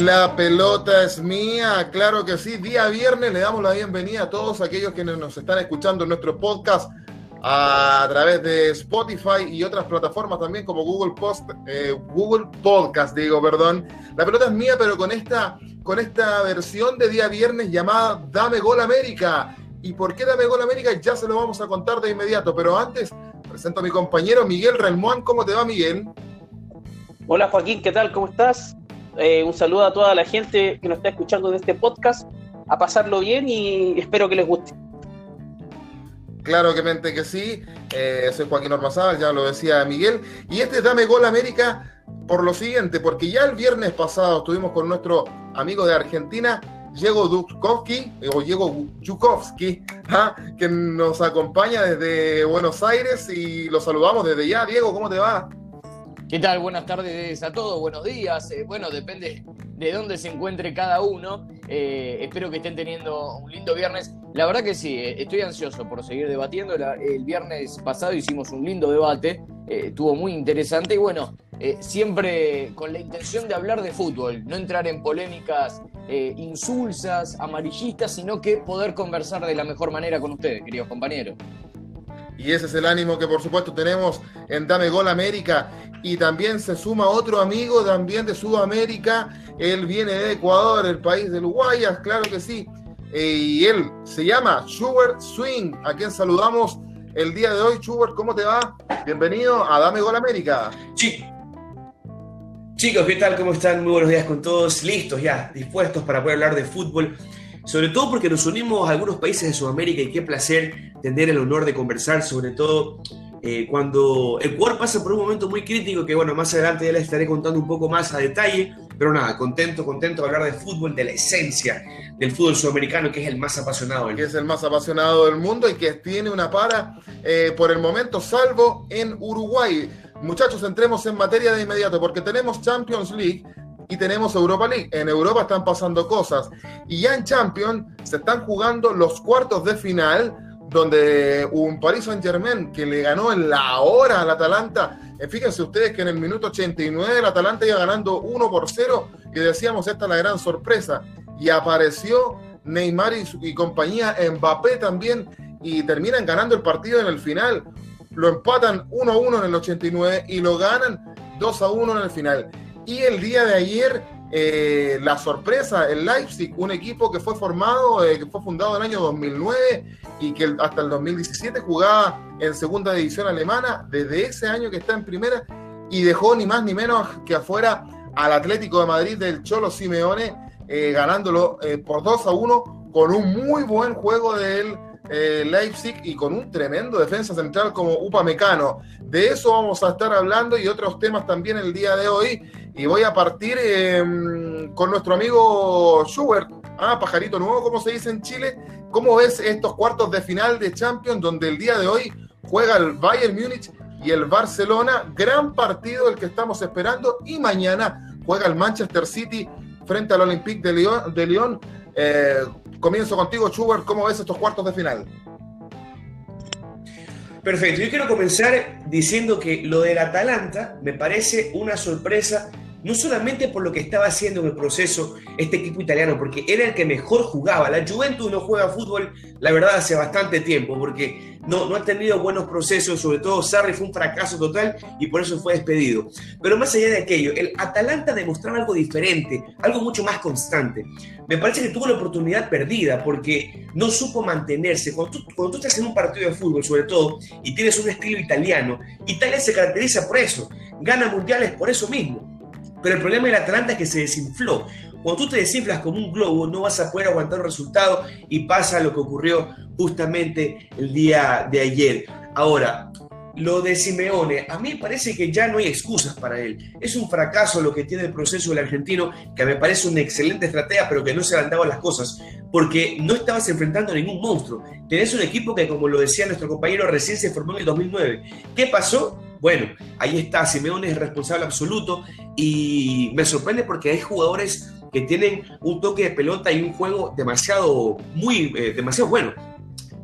La pelota es mía, claro que sí. Día viernes le damos la bienvenida a todos aquellos que nos están escuchando en nuestro podcast a través de Spotify y otras plataformas también como Google Post, eh, Google Podcast, digo, perdón. La pelota es mía, pero con esta, con esta versión de día viernes llamada Dame Gol América. ¿Y por qué Dame Gol América? Ya se lo vamos a contar de inmediato, pero antes presento a mi compañero Miguel Relmuán. ¿Cómo te va, Miguel? Hola Joaquín, ¿qué tal? ¿Cómo estás? Eh, un saludo a toda la gente que nos está escuchando en este podcast, a pasarlo bien y espero que les guste. Claro que mente que sí. Eh, soy Joaquín Ormazábal, ya lo decía Miguel. Y este Dame Gol América por lo siguiente, porque ya el viernes pasado estuvimos con nuestro amigo de Argentina, Diego Dukowski, o Diego Yukovsky, ¿ah? que nos acompaña desde Buenos Aires y lo saludamos desde ya. Diego, ¿cómo te va? ¿Qué tal? Buenas tardes a todos, buenos días. Eh, bueno, depende de dónde se encuentre cada uno. Eh, espero que estén teniendo un lindo viernes. La verdad que sí, eh, estoy ansioso por seguir debatiendo. el viernes pasado hicimos un lindo debate, estuvo muy interesante y bueno, siempre con la intención de hablar de fútbol, no entrar en polémicas insulsas, amarillistas, sino que poder conversar de la mejor manera con ustedes, queridos compañeros. Y ese es el ánimo que por supuesto tenemos en Dame Gol América. Y también se suma otro amigo también de Sudamérica. Él viene de Ecuador, el país de Uruguay, claro que sí. Eh, y él se llama Schubert Swing, a quien saludamos el día de hoy. Schubert, ¿cómo te va? Bienvenido a Dame Gol América. Sí. Chicos, ¿qué tal? ¿Cómo están? Muy buenos días con todos. Listos ya, dispuestos para poder hablar de fútbol sobre todo porque nos unimos a algunos países de Sudamérica y qué placer tener el honor de conversar, sobre todo eh, cuando Ecuador pasa por un momento muy crítico, que bueno, más adelante ya les estaré contando un poco más a detalle, pero nada, contento, contento de hablar de fútbol, de la esencia del fútbol sudamericano, que es el más apasionado del mundo. Que es el más apasionado del mundo y que tiene una para eh, por el momento, salvo en Uruguay. Muchachos, entremos en materia de inmediato, porque tenemos Champions League, y tenemos Europa League. En Europa están pasando cosas. Y ya en Champions se están jugando los cuartos de final, donde un Paris Saint Germain que le ganó en la hora al Atalanta. Eh, fíjense ustedes que en el minuto 89 el Atalanta iba ganando 1 por 0 y decíamos esta es la gran sorpresa. Y apareció Neymar y, y compañía, Mbappé también, y terminan ganando el partido en el final. Lo empatan 1 a 1 en el 89 y lo ganan 2 a 1 en el final. Y el día de ayer, eh, la sorpresa, el Leipzig, un equipo que fue formado, eh, que fue fundado en el año 2009 y que hasta el 2017 jugaba en segunda división alemana, desde ese año que está en primera, y dejó ni más ni menos que afuera al Atlético de Madrid del Cholo Simeone, eh, ganándolo por 2 a 1 con un muy buen juego de él eh, Leipzig y con un tremendo defensa central como Upa Mecano. De eso vamos a estar hablando y otros temas también el día de hoy. Y voy a partir em, con nuestro amigo Schubert, ah, pajarito nuevo, como se dice en Chile. ¿Cómo ves estos cuartos de final de Champions donde el día de hoy juega el Bayern Múnich y el Barcelona? Gran partido el que estamos esperando y mañana juega el Manchester City frente al Olympique de Lyon. De Lyon. Eh, Comienzo contigo, Schubert. ¿Cómo ves estos cuartos de final? Perfecto. Yo quiero comenzar diciendo que lo del Atalanta me parece una sorpresa no solamente por lo que estaba haciendo en el proceso este equipo italiano, porque era el que mejor jugaba. La Juventus no juega fútbol, la verdad, hace bastante tiempo, porque no, no ha tenido buenos procesos, sobre todo Sarri fue un fracaso total y por eso fue despedido. Pero más allá de aquello, el Atalanta demostraba algo diferente, algo mucho más constante. Me parece que tuvo la oportunidad perdida porque no supo mantenerse. Cuando tú, cuando tú estás en un partido de fútbol, sobre todo, y tienes un estilo italiano, Italia se caracteriza por eso, gana mundiales por eso mismo pero el problema del Atlanta es que se desinfló. Cuando tú te desinflas como un globo, no vas a poder aguantar un resultado y pasa lo que ocurrió justamente el día de ayer. Ahora, lo de Simeone, a mí parece que ya no hay excusas para él. Es un fracaso lo que tiene el proceso del argentino, que me parece una excelente estrategia, pero que no se han las cosas, porque no estabas enfrentando a ningún monstruo. Tenés un equipo que, como lo decía nuestro compañero, recién se formó en el 2009. ¿Qué pasó? Bueno, ahí está, Simeone es responsable absoluto y me sorprende porque hay jugadores que tienen un toque de pelota y un juego demasiado, muy, eh, demasiado bueno.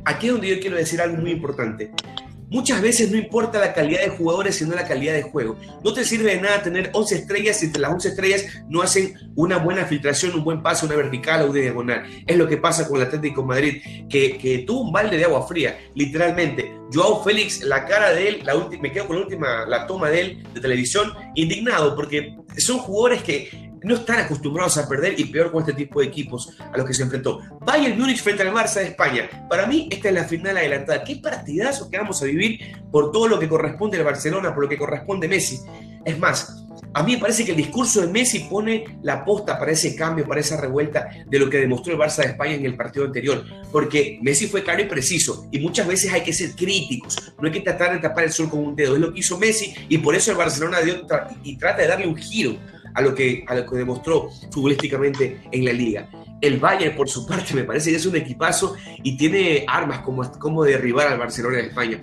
Aquí es donde yo quiero decir algo muy importante. Muchas veces no importa la calidad de jugadores, sino la calidad de juego. No te sirve de nada tener 11 estrellas si entre las 11 estrellas no hacen una buena filtración, un buen paso, una vertical o una diagonal. Es lo que pasa con el Atlético Madrid, que, que tuvo un balde de agua fría, literalmente. Joao Félix, la cara de él, la me quedo con la última, la toma de él de televisión, indignado, porque son jugadores que no están acostumbrados a perder y peor con este tipo de equipos a los que se enfrentó. Bayern Múnich frente al Barça de España. Para mí, esta es la final adelantada. Qué partidazo que vamos a vivir por todo lo que corresponde al Barcelona, por lo que corresponde Messi. Es más, a mí me parece que el discurso de Messi pone la posta para ese cambio, para esa revuelta de lo que demostró el Barça de España en el partido anterior. Porque Messi fue claro y preciso. Y muchas veces hay que ser críticos. No hay que tratar de tapar el sol con un dedo. Es lo que hizo Messi y por eso el Barcelona dio y trata de darle un giro a lo que, a lo que demostró futbolísticamente en la liga. El Bayern, por su parte, me parece que es un equipazo y tiene armas como, como derribar al Barcelona de España.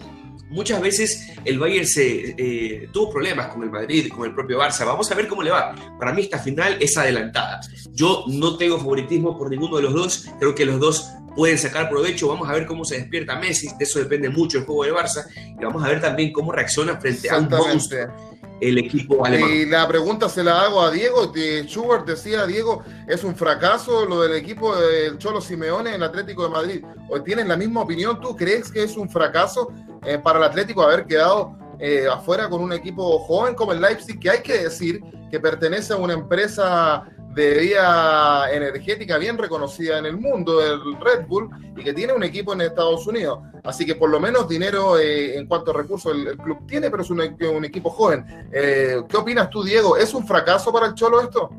Muchas veces el Bayern se, eh, tuvo problemas con el Madrid, con el propio Barça. Vamos a ver cómo le va. Para mí esta final es adelantada. Yo no tengo favoritismo por ninguno de los dos. Creo que los dos pueden sacar provecho. Vamos a ver cómo se despierta Messi. De eso depende mucho el juego de Barça. Y vamos a ver también cómo reacciona frente a un monstruo el equipo alemán. Y la pregunta se la hago a Diego. Schubert decía, Diego, es un fracaso lo del equipo del Cholo Simeone en el Atlético de Madrid. ¿O tienes la misma opinión? ¿Tú crees que es un fracaso eh, para el Atlético haber quedado eh, afuera con un equipo joven como el Leipzig, que hay que decir que pertenece a una empresa de vía energética bien reconocida en el mundo, el Red Bull, y que tiene un equipo en Estados Unidos. Así que por lo menos dinero eh, en cuanto a recursos el, club tiene, pero es un, un equipo joven. Eh, ¿Qué opinas tú, Diego? ¿Es un fracaso para el Cholo esto?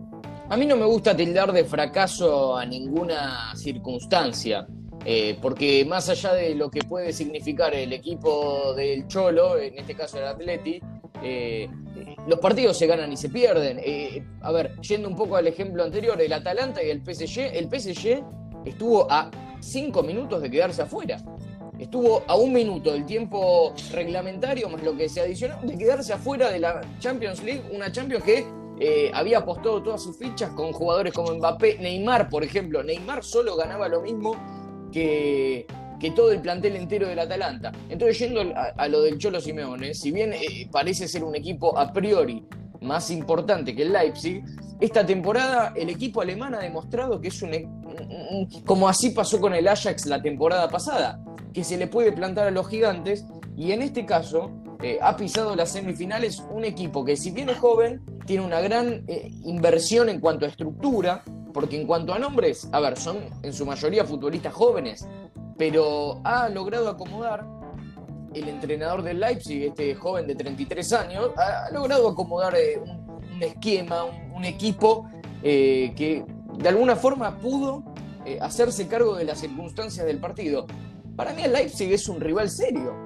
A mí no me gusta tildar de fracaso a ninguna circunstancia. Eh, porque más allá de lo que puede significar el equipo del Cholo, en este caso el Atleti, eh, los partidos se ganan y se pierden. Eh, a ver, yendo un poco al ejemplo anterior, el Atalanta y el PSG, el PSG estuvo a cinco minutos de quedarse afuera. Estuvo a un minuto del tiempo reglamentario, más lo que se adicionó, de quedarse afuera de la Champions League, una Champions que había apostado todas sus fichas con jugadores como Mbappé, Neymar, por ejemplo. Neymar solo ganaba lo mismo que, que todo el plantel entero del Atalanta. Entonces, yendo a, lo del Cholo Simeone, si bien eh, parece ser un equipo a priori más importante que el Leipzig, esta temporada el equipo alemán ha demostrado que es un, como así pasó con el Ajax la temporada pasada, que se le puede plantar a los gigantes y en este caso eh, ha pisado las semifinales un equipo que si bien es joven, tiene una gran eh, inversión en cuanto a estructura, porque en cuanto a nombres, a ver, son en su mayoría futbolistas jóvenes, pero ha logrado acomodar el entrenador del Leipzig, este joven de 33 años, ha logrado acomodar eh, un, esquema, un, equipo eh, que de alguna forma pudo eh, hacerse cargo de las circunstancias del partido. Para mí el Leipzig es un rival serio.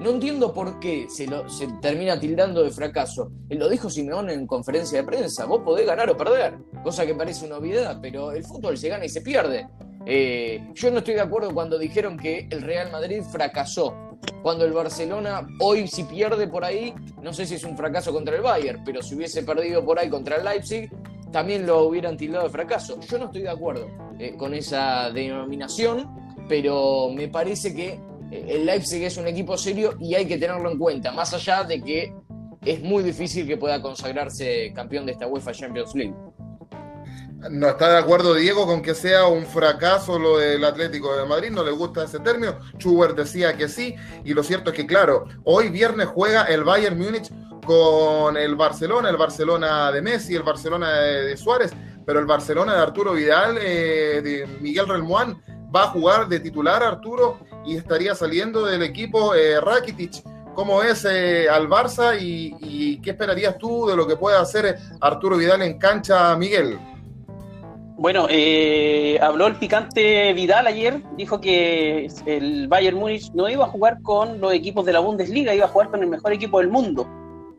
No entiendo por qué se, lo, se termina tildando de fracaso. Lo dijo Simeone en conferencia de prensa. Vos podés ganar o perder. Cosa que parece una obviedad, pero el fútbol se gana y se pierde. Eh, yo no estoy de acuerdo cuando dijeron que el Real Madrid fracasó. Cuando el Barcelona hoy si pierde por ahí, no sé si es un fracaso contra el Bayern, pero si hubiese perdido por ahí contra el Leipzig, también lo hubieran tildado de fracaso. Yo no estoy de acuerdo eh, con esa denominación pero me parece que eh, el Leipzig es un equipo serio y hay que tenerlo en cuenta, más allá de que es muy difícil que pueda consagrarse campeón de esta UEFA Champions League. No está de acuerdo Diego con que sea un fracaso lo del Atlético de Madrid, no le gusta ese término. Schubert decía que sí, y lo cierto es que, claro, hoy viernes juega el Bayern Múnich con el Barcelona, el Barcelona de Messi, el Barcelona de, Suárez, pero el Barcelona de Arturo Vidal, eh, de Miguel Relmuán, va a jugar de titular Arturo y estaría saliendo del equipo eh, Rakitic. ¿Cómo es eh, al Barça y, qué esperarías tú de lo que puede hacer Arturo Vidal en cancha, Miguel? Bueno, eh, habló el picante Vidal ayer, dijo que el Bayern Múnich no iba a jugar con los equipos de la Bundesliga, iba a jugar con el mejor equipo del mundo.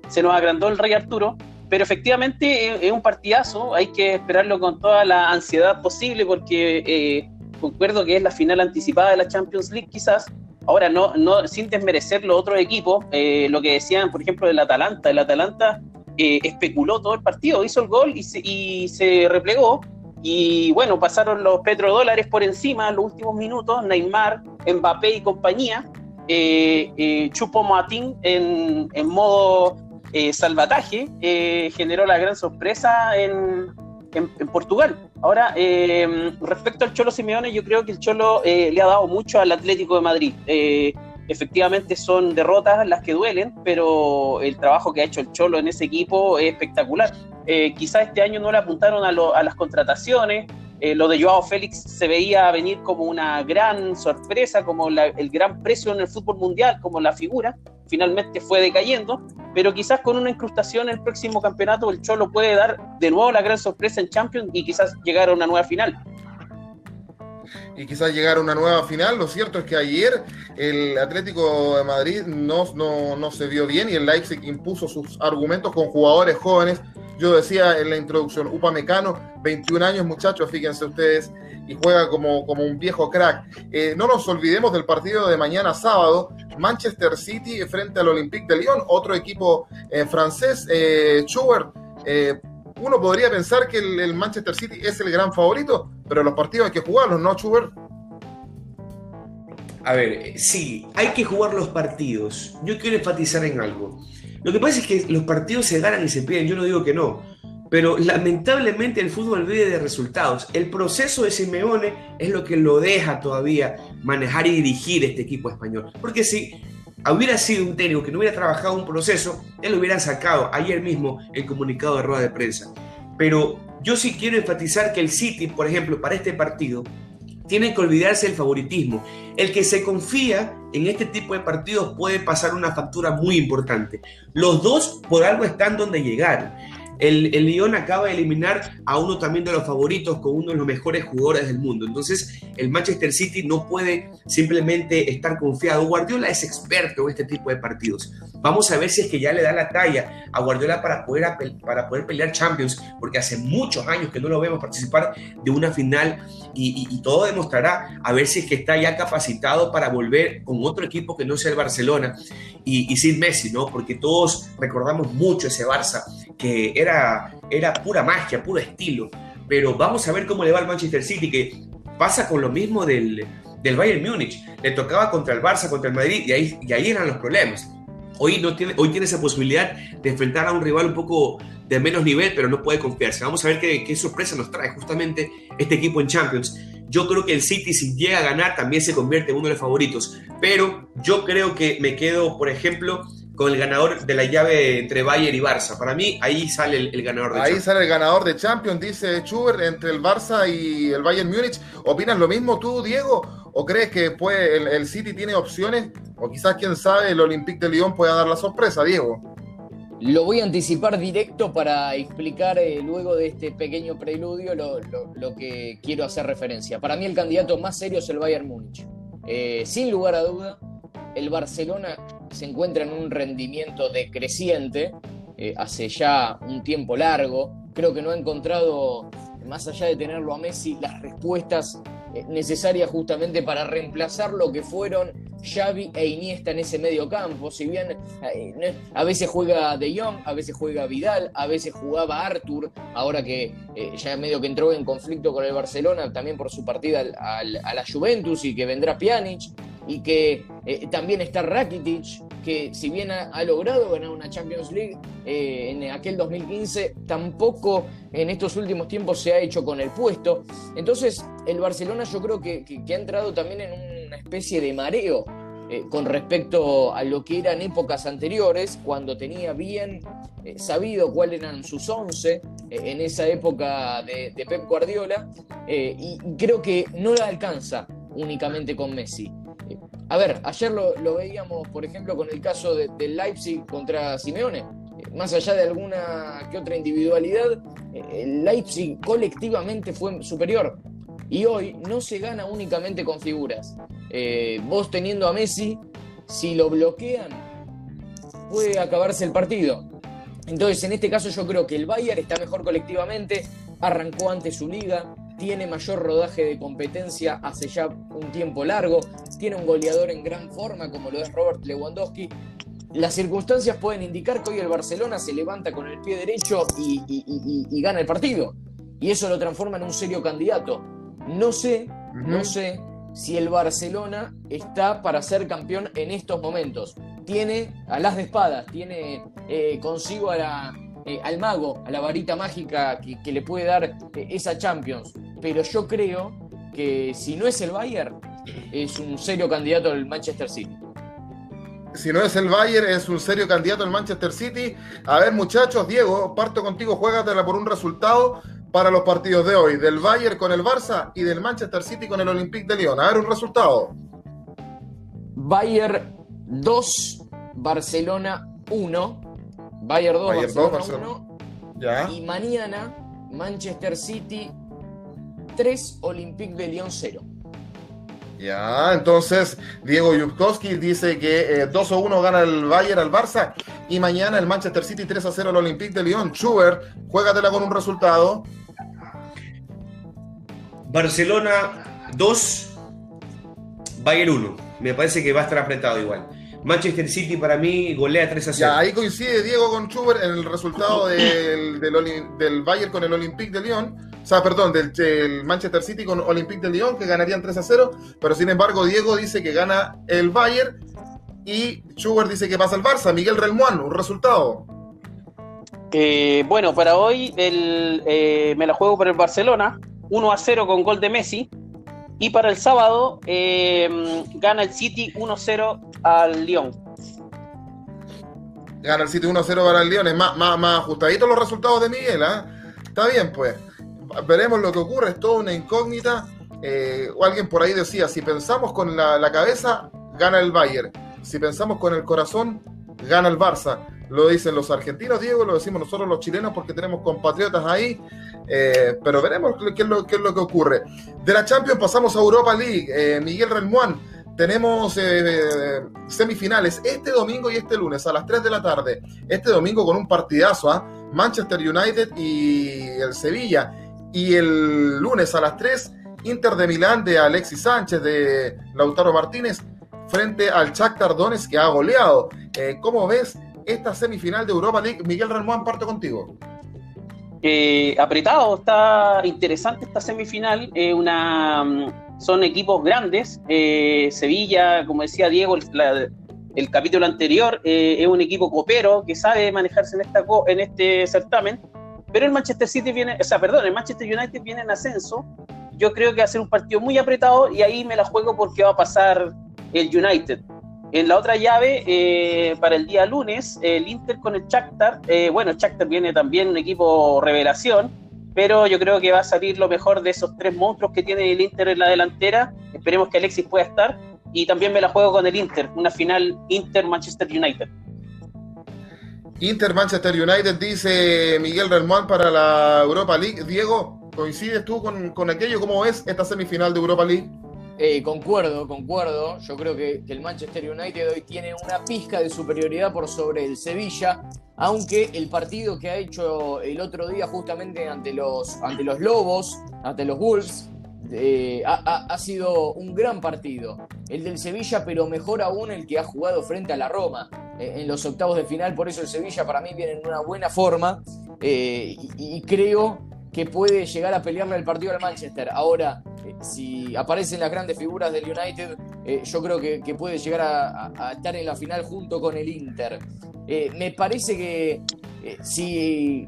Se nos agrandó el Rey Arturo, pero efectivamente es, un partidazo, hay que esperarlo con toda la ansiedad posible porque eh, concuerdo que es la final anticipada de la Champions League quizás. Ahora, no, no sin desmerecer los otros equipos, eh, lo que decían, por ejemplo, del Atalanta. El Atalanta especuló todo el partido, hizo el gol y se, y se replegó y bueno, pasaron los petrodólares por encima en los últimos minutos, Neymar, Mbappé y compañía. Eh, eh Chupo Matín en, en modo eh, salvataje generó la gran sorpresa en, en, Portugal. Ahora, respecto al Cholo Simeone, yo creo que el Cholo le ha dado mucho al Atlético de Madrid efectivamente son derrotas las que duelen, pero el trabajo que ha hecho el Cholo en ese equipo es espectacular. Eh, quizás este año no le apuntaron a, las contrataciones, eh, lo de Joao Félix se veía venir como una gran sorpresa, como el gran precio en el fútbol mundial, como la figura, finalmente fue decayendo, pero quizás con una incrustación en el próximo campeonato el Cholo puede dar de nuevo la gran sorpresa en Champions y quizás llegar a una nueva final y quizás llegar a una nueva final. Lo cierto es que ayer el Atlético de Madrid no, no, se vio bien y el Leipzig impuso sus argumentos con jugadores jóvenes. Yo decía en la introducción, Upa Mecano, 21 años muchachos, fíjense ustedes, y juega como, como un viejo crack. Eh, no nos olvidemos del partido de mañana sábado, Manchester City frente al Olympique de Lyon, otro equipo eh, francés, eh, Schubert. Eh, uno podría pensar que el, Manchester City es el gran favorito, pero los partidos hay que jugarlos, ¿no, Schubert? A ver, sí, hay que jugar los partidos. Yo quiero enfatizar en algo. Lo que pasa es que los partidos se ganan y se pierden, yo no digo que no, pero lamentablemente el fútbol vive de resultados. El proceso de Simeone es lo que lo deja todavía manejar y dirigir este equipo español. Porque si hubiera sido un técnico que no hubiera trabajado un proceso, él lo hubiera sacado ayer mismo el comunicado de rueda de prensa. Pero yo sí quiero enfatizar que el City, por ejemplo, para este partido, tiene que olvidarse del favoritismo. El que se confía en este tipo de partidos puede pasar una factura muy importante. Los dos por algo están donde llegaron. El, el Lyon acaba de eliminar a uno también de los favoritos con uno de los mejores jugadores del mundo. Entonces, el Manchester City no puede simplemente estar confiado. Guardiola es experto en este tipo de partidos. Vamos a ver si es que ya le da la talla a Guardiola para poder, para poder pelear Champions, porque hace muchos años que no lo vemos participar de una final y, todo demostrará a ver si es que está ya capacitado para volver con otro equipo que no sea el Barcelona y, y sin Messi, ¿no? Porque todos recordamos mucho ese Barça que era, era pura magia, puro estilo. Pero vamos a ver cómo le va al Manchester City, que pasa con lo mismo del, del Bayern Múnich. Le tocaba contra el Barça, contra el Madrid, y ahí, y ahí eran los problemas. Hoy, no tiene, hoy tiene esa posibilidad de enfrentar a un rival un poco de menos nivel, pero no puede confiarse. Vamos a ver qué, qué, sorpresa nos trae justamente este equipo en Champions. Yo creo que el City, si llega a ganar, también se convierte en uno de los favoritos. Pero yo creo que me quedo, por ejemplo, con el ganador de la llave entre Bayern y Barça. Para mí, ahí sale el, ganador de Ahí sale el ganador de Champions, dice Schubert, entre el Barça y el Bayern Múnich. ¿Opinas lo mismo tú, Diego? ¿O crees que después el, City tiene opciones? O quizás, quién sabe, el Olympique de Lyon pueda dar la sorpresa, Diego. Lo voy a anticipar directo para explicar eh, luego de este pequeño preludio lo, lo, que quiero hacer referencia. Para mí el candidato más serio es el Bayern Múnich. Eh, sin lugar a duda, el Barcelona se encuentra en un rendimiento decreciente eh, hace ya un tiempo largo. Creo que no ha encontrado, más allá de tenerlo a Messi, las respuestas eh, necesarias justamente para reemplazar lo que fueron Xavi e Iniesta en ese medio campo. Si bien eh, a veces juega De Jong, a veces juega Vidal, a veces jugaba Arthur, ahora que ya medio que entró en conflicto con el Barcelona, también por su partida a la Juventus y que vendrá Pjanic y que eh, también está Rakitic, que si bien ha, logrado ganar una Champions League eh, en aquel 2015, tampoco en estos últimos tiempos se ha hecho con el puesto. Entonces, el Barcelona yo creo que, ha entrado también en una especie de mareo eh, con respecto a lo que eran épocas anteriores, cuando tenía bien sabido cuáles eran sus 11 en esa época de, de Pep Guardiola, y creo que no la alcanza únicamente con Messi. A ver, ayer lo, veíamos, por ejemplo, con el caso del Leipzig contra Simeone. Más allá de alguna que otra individualidad, el Leipzig colectivamente fue superior. Y hoy no se gana únicamente con figuras. Eh, vos teniendo a Messi, si lo bloquean, puede acabarse el partido. Entonces, en este caso yo creo que el Bayern está mejor colectivamente, arrancó antes su liga, tiene mayor rodaje de competencia hace ya un tiempo largo, tiene un goleador en gran forma como lo es Robert Lewandowski. Las circunstancias pueden indicar que hoy el Barcelona se levanta con el pie derecho y, gana el partido. Y eso lo transforma en un serio candidato. No sé, no sé si el Barcelona está para ser campeón en estos momentos. Tiene a las de espadas, tiene eh, consigo a la, eh, al mago, a la varita mágica que, le puede dar eh, esa Champions. Pero yo creo que si no es el Bayern, es un serio candidato al Manchester City. Si no es el Bayern, es un serio candidato al Manchester City. A ver, muchachos, Diego, parto contigo, juégatela por un resultado para los partidos de hoy, del Bayern con el Barça y del Manchester City con el Olympique de Lyon. A ver, un resultado. Bayern 2, Barcelona 1. Bayern 2, Barcelona, 1. Ya. Y mañana Manchester City 3, Olympique de Lyon 0. Ya, entonces Diego Yubkowski dice que 2 eh, 1 gana el Bayern al Barça y mañana el Manchester City 3 0 al Olympique de Lyon. Schubert, juégatela con un resultado. Barcelona 2, Bayern 1. Me parece que va a estar apretado igual. Manchester City para mí golea 3 a 0. Ya, ahí coincide Diego con Schubert en el resultado del, del, Bayern con el Olympique de Lyon. O sea, perdón, del, Manchester City con Olympique de Lyon, que ganarían 3 a 0. Pero sin embargo, Diego dice que gana el Bayern y Schubert dice que pasa el Barça. Miguel Relmuán, un resultado. Eh, bueno, para hoy eh, me la juego por el Barcelona. 1 a 0 con gol de Messi. Y para el sábado eh, gana el City 1-0 al Lyon. Gana el City 1-0 para el Lyon. Es más, más, más ajustaditos los resultados de Miguel. ¿eh? Está bien, pues. Veremos lo que ocurre. Es toda una incógnita. Eh, o alguien por ahí decía, si pensamos con la, la cabeza, gana el Bayern. Si pensamos con el corazón, gana el Barça. Lo dicen los argentinos, Diego, lo decimos nosotros los chilenos porque tenemos compatriotas ahí. Eh, pero veremos qué es, lo, qué es, lo, que ocurre. De la Champions pasamos a Europa League. Eh, Miguel Renmuán, tenemos eh, semifinales este domingo y este lunes a las 3 de la tarde. Este domingo con un partidazo a ¿ah? Manchester United y el Sevilla. Y el lunes a las 3, Inter de Milán de Alexis Sánchez, de Lautaro Martínez, frente al Shakhtar Donetsk que ha goleado. ¿Cómo ves esta semifinal de Europa League? Miguel Renmuán, parto contigo. Eh, apretado, está interesante esta semifinal. Eh, una, mm, son equipos grandes. Eh, Sevilla, como decía Diego, el capítulo anterior, es un equipo copero que sabe manejarse en, esta, en este certamen. Pero el Manchester City viene, o sea, perdón, el Manchester United viene en ascenso. Yo creo que va a ser un partido muy apretado y ahí me la juego porque va a pasar el United. En la otra llave, eh, para el día lunes, el Inter con el Shakhtar. Eh, bueno, el Shakhtar viene también un equipo revelación, pero yo creo que va a salir lo mejor de esos tres monstruos que tiene el Inter en la delantera. Esperemos que Alexis pueda estar. Y también me la juego con el Inter, una final Inter-Manchester United. Inter-Manchester United, dice Miguel Relmuán para la Europa League. Diego, ¿coincides tú con, con aquello? ¿Cómo es esta semifinal de Europa League? Eh, concuerdo, concuerdo. Yo creo que, el Manchester United hoy tiene una pizca de superioridad por sobre el Sevilla, aunque el partido que ha hecho el otro día justamente ante los, ante los Lobos, ante los Wolves, eh, ha, sido un gran partido. El del Sevilla, pero mejor aún el que ha jugado frente a la Roma eh, en los octavos de final. Por eso el Sevilla para mí viene en una buena forma y creo que puede llegar a pelearle el partido al Manchester. Ahora, si aparecen las grandes figuras del United, eh, yo creo que, puede llegar a, estar en la final junto con el Inter. Eh, me parece que si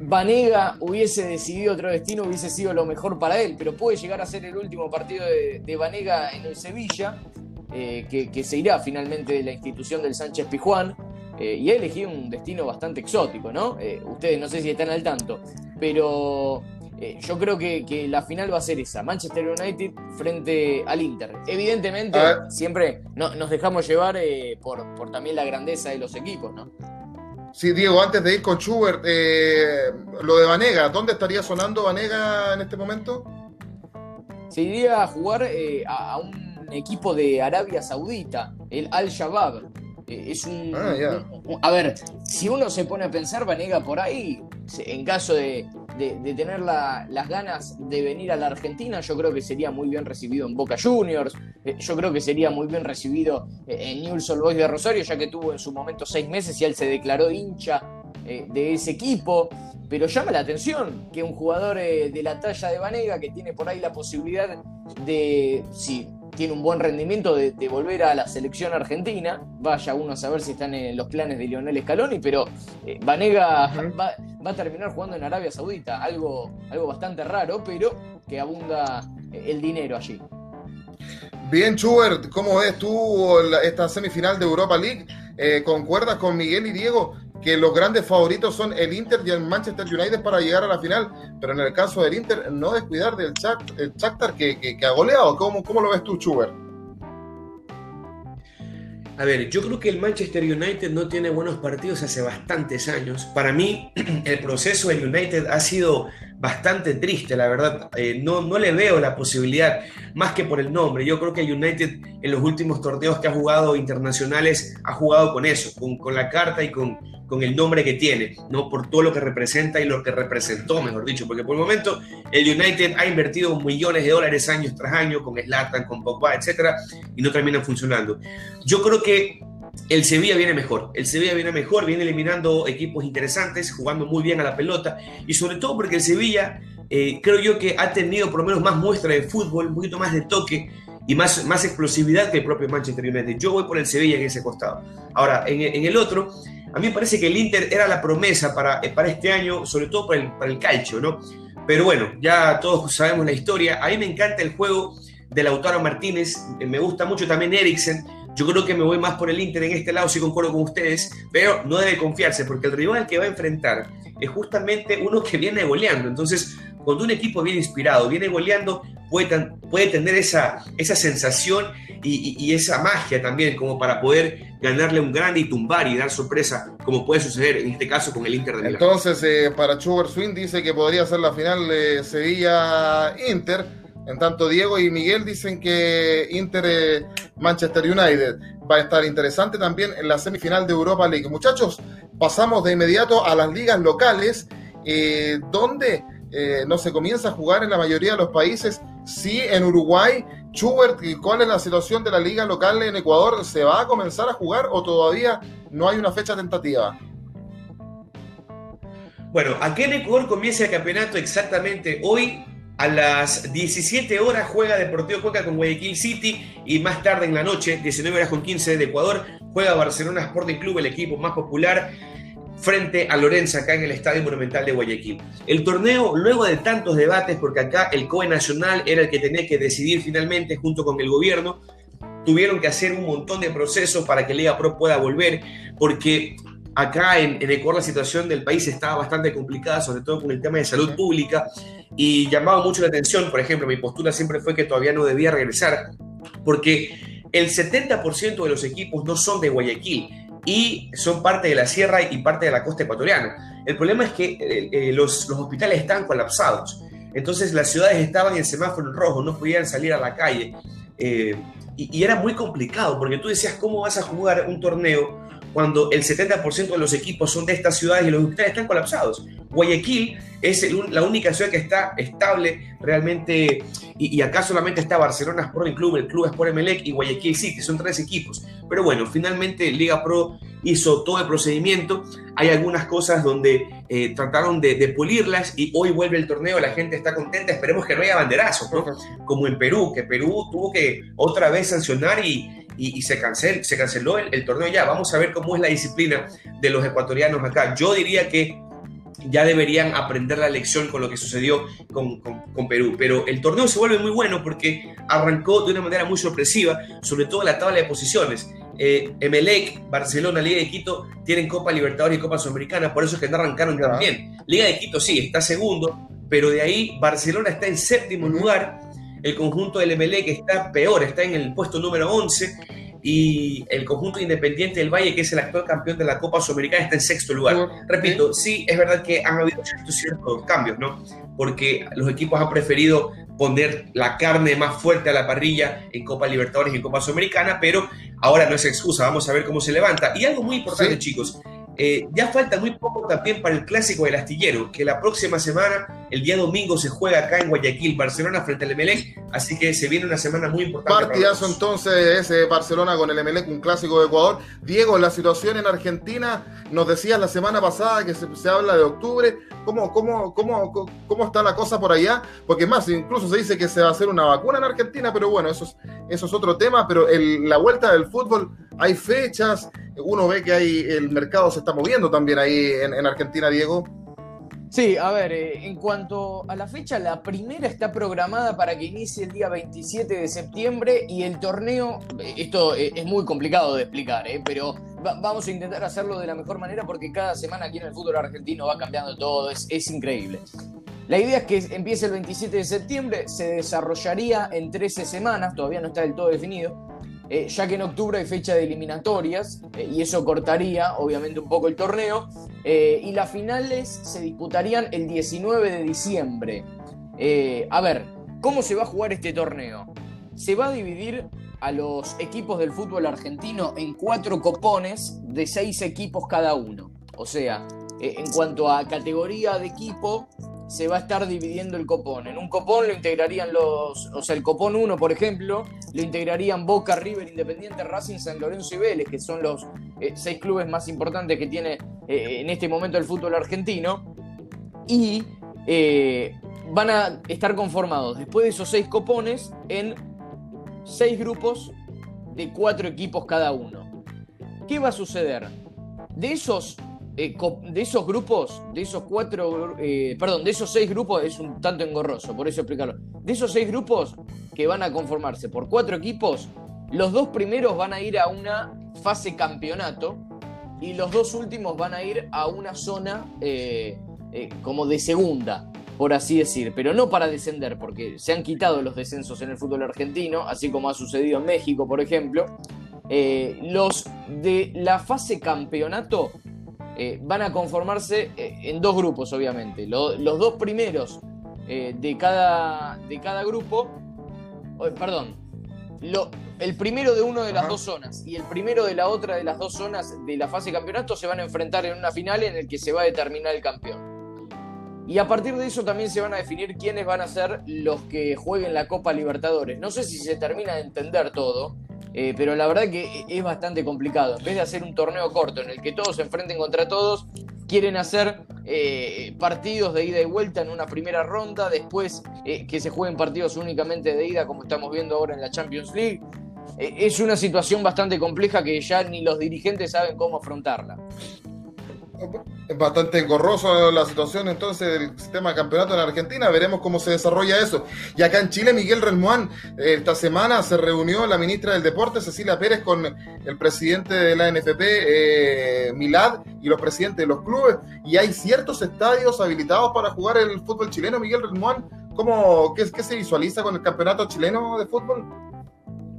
Vanega hubiese decidido otro destino, hubiese sido lo mejor para él, pero puede llegar a ser el último partido de, de Vanega en el Sevilla, que, que, se irá finalmente de la institución del Sánchez Pijuán. y ha elegido un destino bastante exótico, ¿no? ustedes no sé si están al tanto, pero eh, yo creo que, la final va a ser esa, Manchester United frente al Inter. Evidentemente, siempre nos dejamos llevar eh, por, también la grandeza de los equipos, ¿no? Sí, Diego, antes de ir con Schubert, eh, lo de Vanega, ¿dónde estaría sonando Vanega en este momento? Se iría a jugar a, a un equipo de Arabia Saudita, el Al-Shabaab. Es un, Ah, un- un- A ver, si uno se pone a pensar, Vanega por ahí, en caso de, de- de tener la- las ganas de venir a la Argentina, yo creo que sería muy bien recibido en Boca Juniors. eh, yo creo que sería muy bien recibido eh, en Newell's Old Boys de Rosario, ya que tuvo en su momento seis meses y él se declaró hincha eh, de ese equipo. Pero llama la atención que un jugador de la talla de Vanega, que tiene por ahí la posibilidad de, si tiene un buen rendimiento, de, de volver a la selección argentina, vaya uno a saber si están en los planes de Lionel Scaloni, pero eh, Vanega va, va a terminar jugando en Arabia Saudita, algo, algo bastante raro, pero que abunda eh, el dinero allí. Bien, Schubert, ¿cómo ves tú esta semifinal de Europa League? Eh, ¿Concuerdas con Miguel y Diego que los grandes favoritos son el Inter y el Manchester United para llegar a la final? Pero en el caso del Inter, no descuidar del Shak- el Shakhtar que, que, que ha goleado. ¿Cómo, ¿Cómo lo ves tú, Schubert? A ver, yo creo que el Manchester United no tiene buenos partidos hace bastantes años. Para mí, el proceso del United ha sido bastante triste, la verdad. Eh, no, no le veo la posibilidad, más que por el nombre. Yo creo que el United en los últimos torneos que ha jugado internacionales ha jugado con eso, con, con la carta y con, con el nombre que tiene, ¿no? Por todo lo que representa y lo que representó, mejor dicho. Porque por el momento el United ha invertido millones de dólares años tras año con Zlatan, con Pogba, etcétera, y no terminan funcionando. Yo creo que el Sevilla viene mejor. El Sevilla viene mejor, viene eliminando equipos interesantes, jugando muy bien a la pelota y sobre todo porque el Sevilla eh, creo yo que ha tenido por lo menos más muestra de fútbol, un poquito más de toque y más, más explosividad que el propio Manchester United. Yo voy por el Sevilla en ese costado. Ahora, en el otro, a mí me parece que el Inter era la promesa para, eh, para este año, sobre todo para el, para el calcio, ¿no? Pero bueno, ya todos sabemos la historia. A mí me encanta el juego de Lautaro Martínez, eh, me gusta mucho también Eriksen. Yo creo que me voy más por el Inter en este lado, si concuerdo con ustedes, pero no debe confiarse porque el rival que va a enfrentar es justamente uno que viene goleando. Entonces, cuando un equipo viene inspirado, viene goleando, puede, puede tener esa, esa sensación y, esa magia también como para poder ganarle un grande y tumbar y dar sorpresa, como puede suceder en este caso con el Inter de Milán. Entonces, eh, para Schubert Swing dice que podría ser la final de Sevilla-Inter. En tanto, Diego y Miguel dicen que Inter-Manchester United va a estar interesante también en la semifinal de Europa League. Muchachos, pasamos de inmediato a las ligas locales, eh, donde eh, no se comienza a jugar en la mayoría de los países. Sí, en Uruguay. Schubert, ¿cuál es la situación de la liga local en Ecuador? ¿Se va a comenzar a jugar o todavía no hay una fecha tentativa? Bueno, aquí en Ecuador comienza el campeonato exactamente hoy. A las 17 horas juega Deportivo Cuenca con Guayaquil City y más tarde en la noche, 19 horas con 15 de Ecuador, juega Barcelona Sporting Club, el equipo más popular, frente a Lorenza acá en el Estadio Monumental de Guayaquil. El torneo, luego de tantos debates, porque acá el COE Nacional era el que tenía que decidir finalmente junto con el gobierno, tuvieron que hacer un montón de procesos para que Liga Pro pueda volver, porque acá en, en Ecuador la situación del país estaba bastante complicada, sobre todo con el tema de salud pública, y llamaba mucho la atención, por ejemplo, mi postura siempre fue que todavía no debía regresar, porque el 70% de los equipos no son de Guayaquil y son parte de la sierra y parte de la costa ecuatoriana. El problema es que eh, eh, los, los hospitales están colapsados, entonces las ciudades estaban en semáforo rojo, no podían salir a la calle. eh, y, y era muy complicado, porque tú decías, ¿cómo vas a jugar un torneo cuando el 70% de los equipos son de estas ciudades y los hospitales están colapsados. Guayaquil es el la única ciudad que está estable realmente, y, y acá solamente está Barcelona Sporting Club, el Club Sport Emelec y Guayaquil City, son tres equipos. Pero bueno, finalmente Liga Pro hizo todo el procedimiento. Hay algunas cosas donde eh, trataron de, de pulirlas y hoy vuelve el torneo, la gente está contenta, esperemos que no haya banderazos, ¿no? como en Perú, que Perú tuvo que otra vez sancionar y, y- y se, cancel, se canceló el, el torneo ya. Vamos a ver cómo es la disciplina de los ecuatorianos acá. Yo diría que ya deberían aprender la lección con lo que sucedió con, con- con Perú. Pero el torneo se vuelve muy bueno porque arrancó de una manera muy sorpresiva, sobre todo la tabla de posiciones. Eh, Emelec, Barcelona, Liga de Quito tienen Copa Libertadores y Copa Sudamericana, por eso es que no arrancaron tan bien. Liga de Quito sí, está segundo, pero de ahí Barcelona está en séptimo lugar, el conjunto del Emelec está peor, está en el puesto número 11, y el conjunto Independiente del Valle, que es el actual campeón de la Copa Sudamericana, está en sexto lugar. Repito, sí, es verdad que han habido ciertos, cambios, ¿no? Porque los equipos han preferido poner la carne más fuerte a la parrilla en Copa Libertadores y en Copa Sudamericana, pero ahora no es excusa, vamos a ver cómo se levanta. Y algo muy importante, chicos, eh, ya falta muy poco también para el clásico del astillero, que la próxima semana, el día domingo, se juega acá en Guayaquil, Barcelona frente al Emelec, así que se viene una semana muy importante. Partidazo entonces ese Barcelona con el Emelec, un clásico de Ecuador. Diego, la situación en Argentina, nos decías la semana pasada que se, habla de octubre, ¿Cómo, cómo, cómo, ¿cómo está la cosa por allá? Porque más, incluso se dice que se va a hacer una vacuna en Argentina, pero bueno, eso es, eso es otro tema, pero la vuelta del fútbol, hay fechas, uno ve que hay, el mercado se está moviendo también ahí en, Argentina, Diego. Sí, a ver, eh, en cuanto a la fecha, la primera está programada para que inicie el día 27 de septiembre y el torneo, eh, esto eh, es muy complicado de explicar, pero vamos a intentar hacerlo de la mejor manera porque cada semana aquí en el fútbol argentino va cambiando todo, es, es increíble. La idea es que empiece el 27 de septiembre, se desarrollaría en 13 semanas, todavía no está del todo definido, eh, ya que en octubre hay fecha de eliminatorias eh, y eso cortaría obviamente un poco el torneo eh, y las finales se disputarían el 19 de diciembre. a ver, ¿cómo se va a jugar este torneo? Se va a dividir a los equipos del fútbol argentino en cuatro copones de seis equipos cada uno. O sea, en cuanto a categoría de equipo, se va a estar dividiendo el copón. En un copón lo integrarían los, o sea, el copón 1, por ejemplo, lo integrarían Boca, River, Independiente, Racing, San Lorenzo y Vélez, que son los eh, seis clubes más importantes que tiene eh, en este momento el fútbol argentino. Y eh, van a estar conformados, después de esos seis copones, en seis grupos de cuatro equipos cada uno. ¿Qué va a suceder? De esos eh, de esos grupos, de esos cuatro, eh, perdón, de esos seis grupos, es un tanto engorroso, por eso explicarlo. De esos seis grupos que van a conformarse por cuatro equipos, los dos primeros van a ir a una fase campeonato y los dos últimos van a ir a una zona eh, como de segunda, por así decir, pero no para descender, porque se han quitado los descensos en el fútbol argentino, así como ha sucedido en México, por ejemplo. los de la fase campeonato eh, van a conformarse eh, en dos grupos, obviamente. los dos primeros eh, de, cada, de cada grupo, perdón, el primero de una de las dos zonas y el primero de la otra de las dos zonas de la fase de campeonato se van a enfrentar en una final en el que se va a determinar el campeón. Y a partir de eso también se van a definir quiénes van a ser los que jueguen la Copa Libertadores. No sé si se termina de entender todo, eh, pero la verdad que es bastante complicado. En vez de hacer un torneo corto en el que todos se enfrenten contra todos, quieren hacer eh, partidos de ida y vuelta en una primera ronda, después eh, que se jueguen partidos únicamente de ida, como estamos viendo ahora en la Champions League. es una situación bastante compleja que ya ni los dirigentes saben cómo afrontarla. Es bastante engorroso la situación entonces del sistema de campeonato en Argentina. Veremos cómo se desarrolla eso. Y acá en Chile, Miguel Relmuán, esta semana se reunió la ministra del Deporte, Cecilia Pérez, con el presidente de la NFP, eh, Milad, y los presidentes de los clubes. Y hay ciertos estadios habilitados para jugar el fútbol chileno. Miguel Relmuán, ¿cómo, qué, qué se visualiza con el campeonato chileno de fútbol?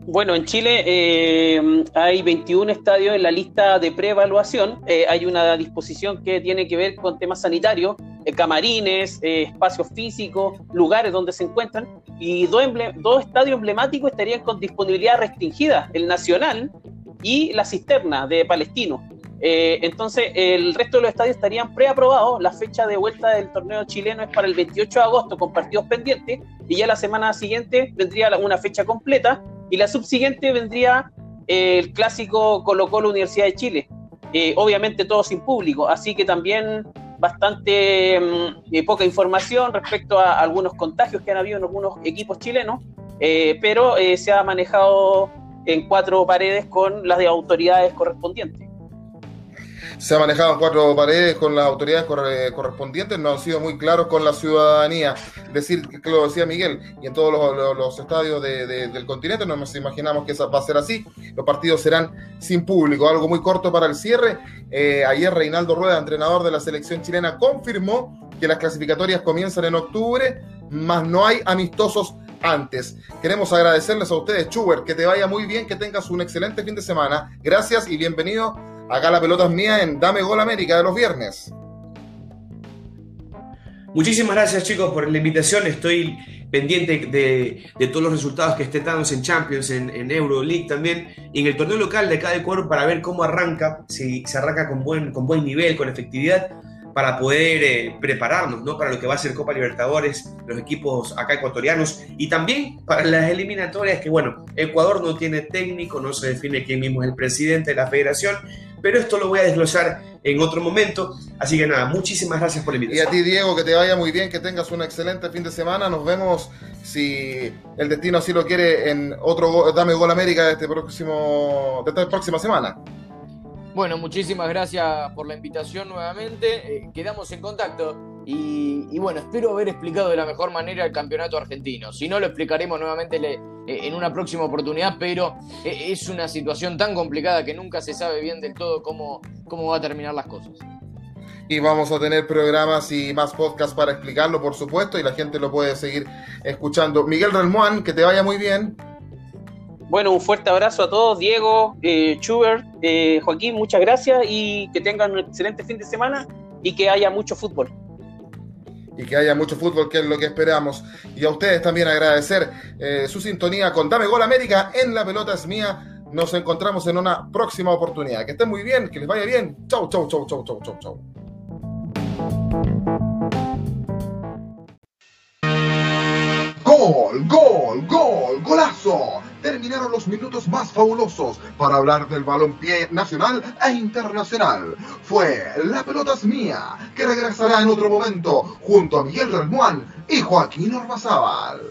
Bueno, en Chile eh, hay 21 estadios en la lista de preevaluación. Eh, hay una disposición que tiene que ver con temas sanitarios, eh, camarines, espacios físicos, lugares donde se encuentran. Y dos, dos estadios emblemáticos estarían con disponibilidad restringida, el Nacional y la Cisterna de Palestino. entonces, el resto de los estadios estarían preaprobados. La fecha de vuelta del torneo chileno es para el 28 de agosto con partidos pendientes y ya la semana siguiente vendría una fecha completa y la subsiguiente vendría eh, el clásico Colo Colo Universidad de Chile. Eh, obviamente todo sin público, así que también bastante mm, eh, poca información respecto a algunos contagios que han habido en algunos equipos chilenos, pero se ha manejado en cuatro paredes con las de autoridades correspondientes se ha manejado en cuatro paredes con las autoridades correspondientes, no han sido muy claros con la ciudadanía. Decir que lo decía Miguel, y en todos los, estadios del continente no nos imaginamos que eso va a ser así. Los partidos serán sin público. Algo muy corto para el cierre. Eh, ayer Reinaldo Rueda, entrenador de la selección chilena, confirmó que las clasificatorias comienzan en octubre, más no hay amistosos antes. Queremos agradecerles a ustedes, Chuber, que te vaya muy bien, que tengas un excelente fin de semana. Gracias y bienvenido acá la pelota es mía en Dame Gol América de los viernes. Muchísimas gracias chicos por la invitación. Estoy pendiente de, todos los resultados que estén dando en Champions, en, en Euroleague también, y en el torneo local de cada Ecuador para ver cómo arranca, si se arranca con buen, con buen nivel, con efectividad, para poder eh, prepararnos ¿no? para lo que va a ser Copa Libertadores, los equipos acá ecuatorianos, y también para las eliminatorias, que bueno, Ecuador no tiene técnico, no se define quién mismo es el presidente de la federación, pero esto lo voy a desglosar en otro momento. Así que nada, muchísimas gracias por la invitación. Y a ti, Diego, que te vaya muy bien, que tengas un excelente fin de semana. Nos vemos, si el destino así lo quiere, en otro Dame Gol América de, este próximo, de esta próxima semana. Bueno, muchísimas gracias por la invitación nuevamente. Eh, quedamos en contacto. Y, bueno, espero haber explicado de la mejor manera el campeonato argentino. Si no, lo explicaremos nuevamente eh, en una próxima oportunidad, pero eh, es una situación tan complicada que nunca se sabe bien del todo cómo, cómo va a terminar las cosas. Y vamos a tener programas y más podcasts para explicarlo, por supuesto, y la gente lo puede seguir escuchando. Miguel Relmuán, que te vaya muy bien. Bueno, un fuerte abrazo a todos, Diego, eh, Schubert, eh, Joaquín, muchas gracias y que tengan un excelente fin de semana y que haya mucho fútbol y que haya mucho fútbol, que es lo que esperamos. Y a ustedes también agradecer eh, su sintonía con Dame Gol América en La Pelota es Mía. Nos encontramos en una próxima oportunidad. Que estén muy bien, que les vaya bien. Chau, chau, chau, chau, chau, chau, chau. Gol, gol, gol, golazo terminaron los minutos más fabulosos para hablar del balompié nacional e internacional. Fue La pelota es mía, que regresará en otro momento junto a Miguel Relmuán y Joaquín Ormazábal.